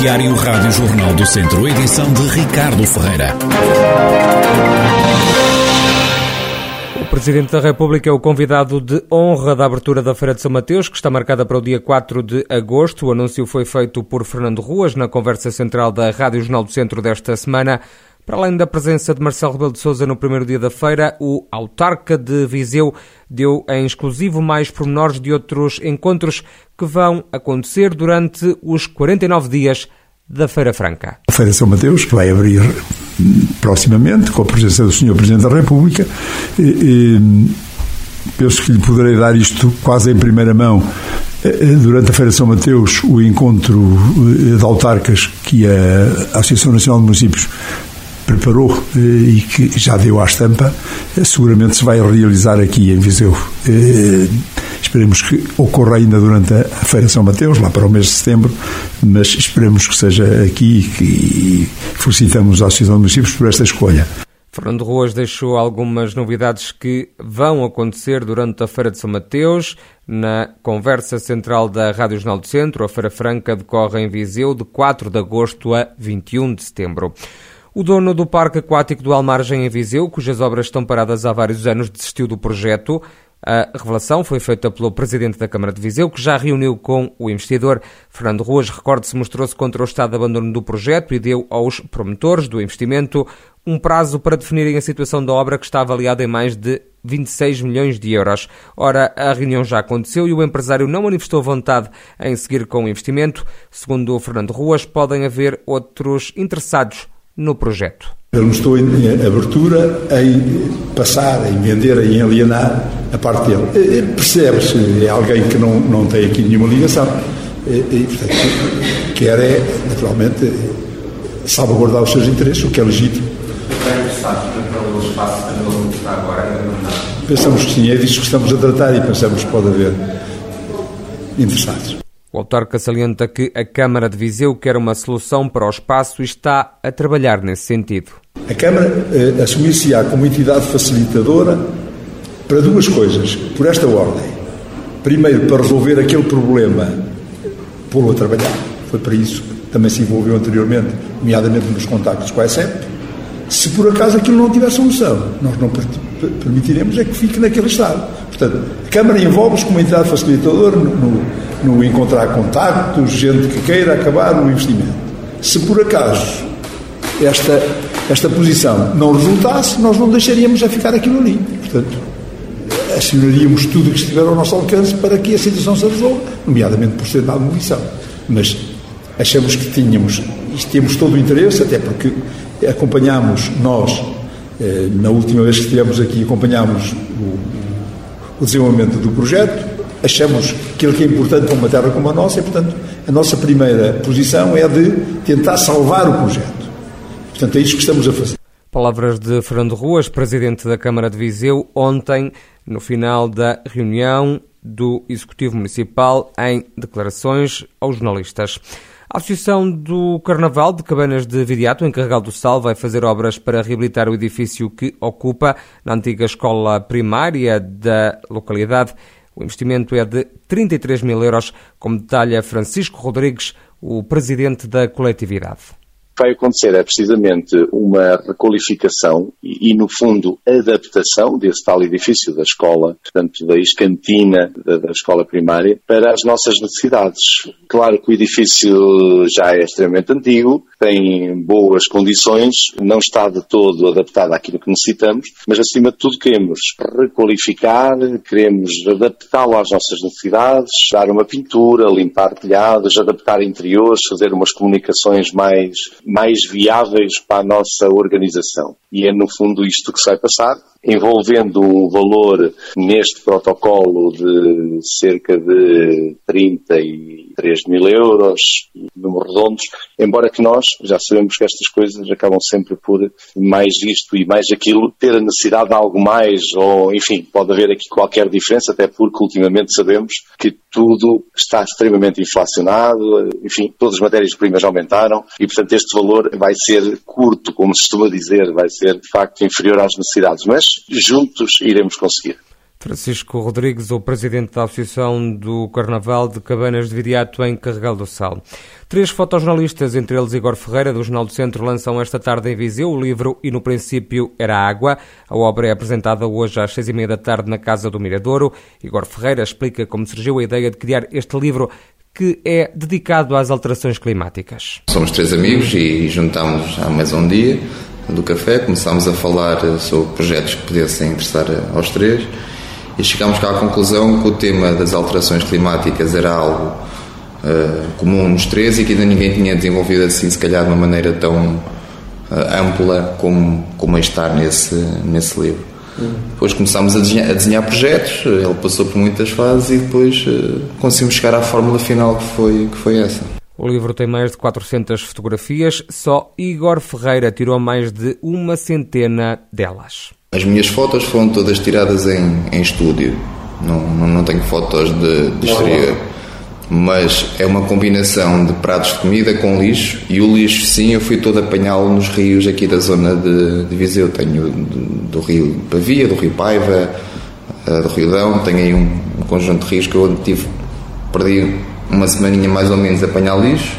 Noticiário Rádio Jornal do Centro, edição de Ricardo Ferreira. O Presidente da República é o convidado de honra da abertura da Feira de São Mateus, que está marcada para o dia 4 de agosto. O anúncio foi feito por Fernando Ruas na conversa central da Rádio Jornal do Centro desta semana. Para além da presença de Marcelo Rebelo de Sousa no primeiro dia da feira, o autarca de Viseu deu em exclusivo mais pormenores de outros encontros que vão acontecer durante os 49 dias da Feira Franca. A Feira São Mateus, que vai abrir proximamente, com a presença do Sr. Presidente da República, e, e, penso que lhe poderei dar isto quase em primeira mão. Durante a Feira São Mateus, o encontro de autarcas que a Associação Nacional de Municípios preparou eh, e que já deu à estampa, eh, seguramente se vai realizar aqui em Viseu. Esperemos que ocorra ainda durante a Feira São Mateus, lá para o mês de setembro, mas esperemos que seja aqui e felicitamos a Associação de Municípios por esta escolha. Fernando Ruas deixou algumas novidades que vão acontecer durante a Feira de São Mateus. Na conversa central da Rádio Jornal do Centro, a Feira Franca decorre em Viseu de 4 de agosto a 21 de setembro. O dono do Parque Aquático do Almargem em Viseu, cujas obras estão paradas há vários anos, desistiu do projeto. A revelação foi feita pelo presidente da Câmara de Viseu, que já reuniu com o investidor. Fernando Ruas, recorde-se, mostrou-se contra o estado de abandono do projeto e deu aos promotores do investimento um prazo para definirem a situação da obra que está avaliada em mais de 26 milhões de euros. Ora, a reunião já aconteceu e o empresário não manifestou vontade em seguir com o investimento. Segundo o Fernando Ruas, podem haver outros interessados no projeto. Ele mostrou em abertura em passar, em vender, em alienar a parte dele. Percebe-se, é alguém que não, não tem aqui nenhuma ligação. E, portanto, quer é, naturalmente, salvaguardar os seus interesses, o que é legítimo. Está interessado pelo espaço que está agora? Pensamos que sim, é disso que estamos a tratar e pensamos que pode haver interessados. O autarca salienta que a Câmara de Viseu quer uma solução para o espaço e está a trabalhar nesse sentido. A Câmara eh, assumir-se-á como entidade facilitadora para duas coisas, por esta ordem. Primeiro, para resolver aquele problema, pô-lo a trabalhar. Foi para isso que também se envolveu anteriormente, nomeadamente nos contactos com a ESEP. Se por acaso aquilo não tiver solução, nós não permitiremos é que fique naquele estado. Portanto, a Câmara envolve-se como entidade facilitadora no, no no encontrar contactos, gente que queira acabar no investimento. Se por acaso esta, esta posição não resultasse, nós não deixaríamos a ficar aquilo ali. Portanto, acionaríamos tudo o que estiver ao nosso alcance para que a situação se resolva, nomeadamente por ser dado munição. Mas achamos que tínhamos, e temos todo o interesse, até porque acompanhámos nós, eh, na última vez que estivemos aqui, acompanhámos o, o desenvolvimento do projeto, achamos que é importante para uma terra como a nossa e, portanto, a nossa primeira posição é de tentar salvar o projeto. Portanto, é isso que estamos a fazer. Palavras de Fernando Ruas, presidente da Câmara de Viseu, ontem, no final da reunião do Executivo Municipal, em declarações aos jornalistas. A Associação do Carnaval de Cabanas de Viriato, encarregado do Sal, vai fazer obras para reabilitar o edifício que ocupa na antiga escola primária da localidade. O investimento é de 33 mil euros, como detalha Francisco Rodrigues, o presidente da coletividade vai acontecer é precisamente uma requalificação e, e, no fundo, adaptação desse tal edifício da escola, portanto, da ex-cantina da, da, escola primária, para as nossas necessidades. Claro que o edifício já é extremamente antigo, tem boas condições, não está de todo adaptado àquilo que necessitamos, mas acima de tudo queremos requalificar, queremos adaptá-lo às nossas necessidades, dar uma pintura, limpar telhados, adaptar interiores, fazer umas comunicações mais mais viáveis para a nossa organização. E é no fundo isto que se vai passar, envolvendo um valor neste protocolo de cerca de 33 mil euros, números redondos, embora que nós já sabemos que estas coisas acabam sempre por mais isto e mais aquilo, ter a necessidade de algo mais, ou enfim, pode haver aqui qualquer diferença, até porque ultimamente sabemos que tudo está extremamente inflacionado, enfim, todas as matérias-primas aumentaram e, portanto, este valor vai ser curto, como se costuma dizer, vai ser de facto inferior às necessidades, mas juntos iremos conseguir. Francisco Rodrigues, o presidente da Associação do Carnaval de Cabanas de Viriato em Carregal do Sal. Três fotojornalistas, entre eles Igor Ferreira, do Jornal do Centro, lançam esta tarde em Viseu o livro E no princípio era água. A obra é apresentada hoje às seis e meia da tarde na Casa do Miradouro. Igor Ferreira explica como surgiu a ideia de criar este livro que é dedicado às alterações climáticas. Somos três amigos e juntámos há mais um dia do café, começámos a falar sobre projetos que pudessem interessar aos três e chegámos à conclusão que o tema das alterações climáticas era algo uh, comum nos três e que ainda ninguém tinha desenvolvido assim, se calhar de uma maneira tão uh, ampla como, como é estar nesse, nesse livro. Uhum. Depois começámos a desenhar, a desenhar, projetos, ele passou por muitas fases e depois uh, conseguimos chegar à fórmula final que foi, que foi essa. O livro tem mais de 400 fotografias, só Igor Ferreira tirou mais de uma centena delas. As minhas fotos foram todas tiradas em, em estúdio, não, não, não tenho fotos de, de exterior. Mas é uma combinação de pratos de comida com lixo e o lixo, sim, eu fui todo apanhá-lo nos rios aqui da zona de, de Viseu. Tenho do, do rio Pavia, do rio Paiva, eh, do Rio Dão, tenho aí um, um conjunto de rios que eu tive, perdi uma semaninha mais ou menos a apanhar lixo,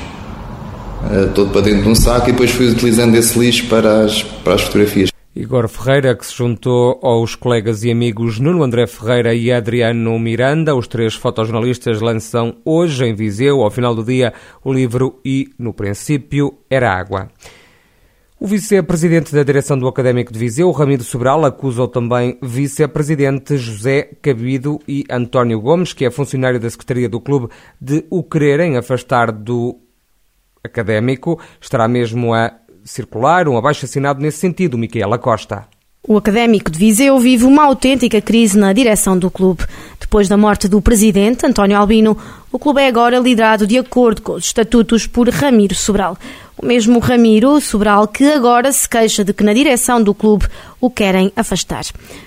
eh, todo para dentro de um saco e depois fui utilizando esse lixo para as, para as fotografias. Igor Ferreira, que se juntou aos colegas e amigos Nuno André Ferreira e Adriano Miranda, os três fotojornalistas lançam hoje em Viseu, ao final do dia, o livro E, no princípio, era água. O vice-presidente da direção do Académico de Viseu, Ramiro Sobral, acusa também vice-presidente José Cabido e António Gomes, que é funcionário da Secretaria do Clube, de o quererem afastar do académico. Estará mesmo a circular um abaixo-assinado nesse sentido, Micaela Costa. O Académico de Viseu vive uma autêntica crise na direção do clube. Depois da morte do presidente, António Albino, o clube é agora liderado de acordo com os estatutos por Ramiro Sobral. O mesmo Ramiro Sobral que agora se queixa de que na direção do clube o querem afastar.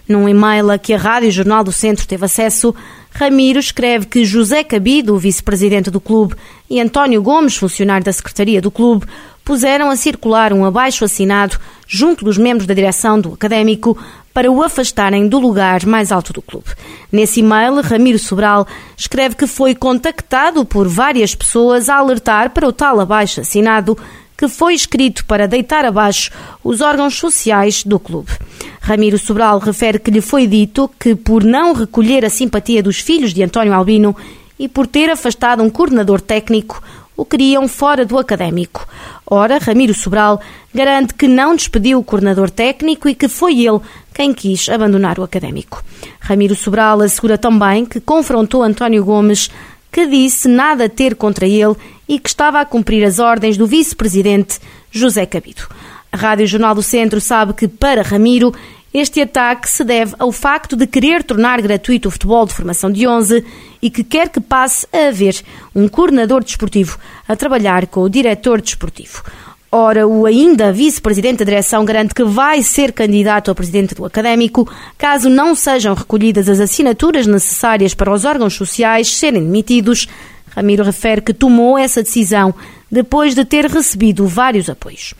Num e-mail a que a Rádio Jornal do Centro teve acesso, Ramiro escreve que José Cabido, vice-presidente do clube, e António Gomes, funcionário da Secretaria do clube, puseram a circular um abaixo assinado junto dos membros da direção do académico para o afastarem do lugar mais alto do clube. Nesse e-mail, Ramiro Sobral escreve que foi contactado por várias pessoas a alertar para o tal abaixo assinado que foi escrito para deitar abaixo os órgãos sociais do clube. Ramiro Sobral refere que lhe foi dito que, por não recolher a simpatia dos filhos de António Albino e por ter afastado um coordenador técnico, o queriam fora do académico. Ora, Ramiro Sobral garante que não despediu o coordenador técnico e que foi ele quem quis abandonar o académico. Ramiro Sobral assegura também que confrontou António Gomes, que disse nada ter contra ele e que estava a cumprir as ordens do vice-presidente José Cabido. A Rádio Jornal do Centro sabe que, para Ramiro, este ataque se deve ao facto de querer tornar gratuito o futebol de formação de 11 e que quer que passe a haver um coordenador desportivo a trabalhar com o diretor desportivo. Ora, o ainda vice-presidente da direção garante que vai ser candidato a presidente do académico caso não sejam recolhidas as assinaturas necessárias para os órgãos sociais serem demitidos. Ramiro refere que tomou essa decisão depois de ter recebido vários apoios.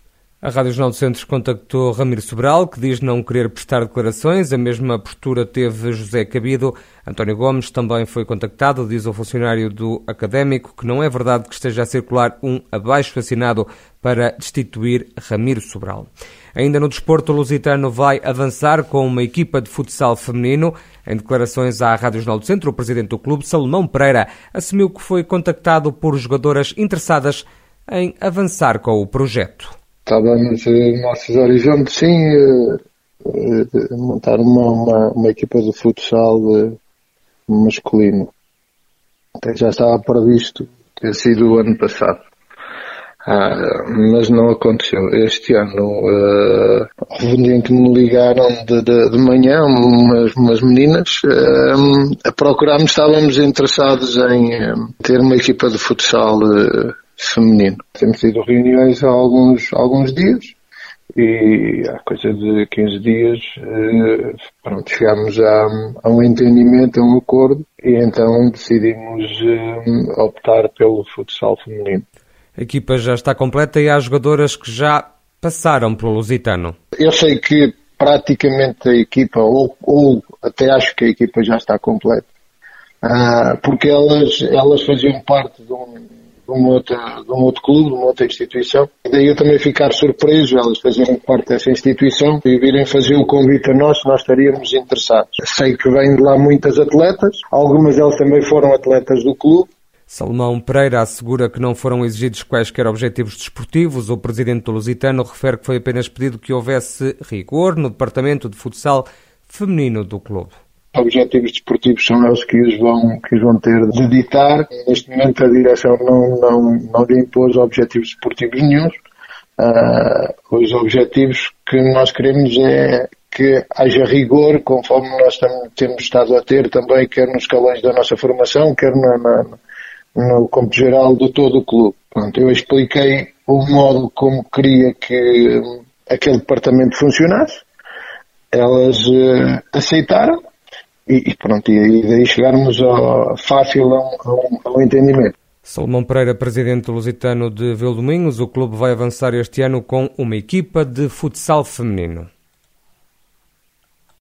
A Rádio Jornal do Centro contactou Ramiro Sobral, que diz não querer prestar declarações. A mesma postura teve José Cabido. António Gomes também foi contactado, diz o funcionário do académico, que não é verdade que esteja a circular um abaixo assinado para destituir Ramiro Sobral. Ainda no desporto, o Lusitano vai avançar com uma equipa de futsal feminino. Em declarações à Rádio Jornal do Centro, o presidente do clube, Salomão Pereira, assumiu que foi contactado por jogadoras interessadas em avançar com o projeto estávamos nos nossos horizontes, sim, eh, eh, montar uma, uma, uma, equipa de futsal eh, masculino. Até já estava previsto ter sido o ano passado. Ah, mas não aconteceu. Este ano uh, houve um dia em que me ligaram de, de, de manhã umas, umas meninas uh, a procurarmos, estávamos interessados em uh, ter uma equipa de futsal uh, feminino. Temos tido reuniões há alguns, alguns dias e há coisa de 15 dias eh, pronto, chegámos a, a, um entendimento, a um acordo e então decidimos eh, optar pelo futsal feminino. A equipa já está completa e há jogadoras que já passaram pelo Lusitano. Eu sei que praticamente a equipa, ou, ou até acho que a equipa já está completa, uh, porque elas, elas faziam parte de um, de um, outro, clube, de uma outra instituição. E daí eu também ficar surpreso, elas fazerem parte dessa instituição e virem fazer o convite a nós, nós estaríamos interessados. Sei que vêm de lá muitas atletas, algumas delas também foram atletas do clube, Salomão Pereira assegura que não foram exigidos quaisquer objetivos desportivos. O presidente do Lusitano refere que foi apenas pedido que houvesse rigor no departamento de futsal feminino do clube. Objetivos desportivos são eles que os vão, que os vão ter de ditar. Neste momento a direção não, não, não lhe impôs objetivos desportivos nenhums. Uh, os objetivos que nós queremos é que haja rigor, conforme nós temos estado a ter também, quer nos escalões da nossa formação, quer na, na no campo geral de todo o clube. Pronto, eu expliquei o modo como queria que aquele departamento funcionasse, elas uh, aceitaram e, e, pronto, e, daí chegarmos ao, fácil a um, a um entendimento. Salomão Pereira, presidente lusitano de Vildomingos, o clube vai avançar este ano com uma equipa de futsal feminino.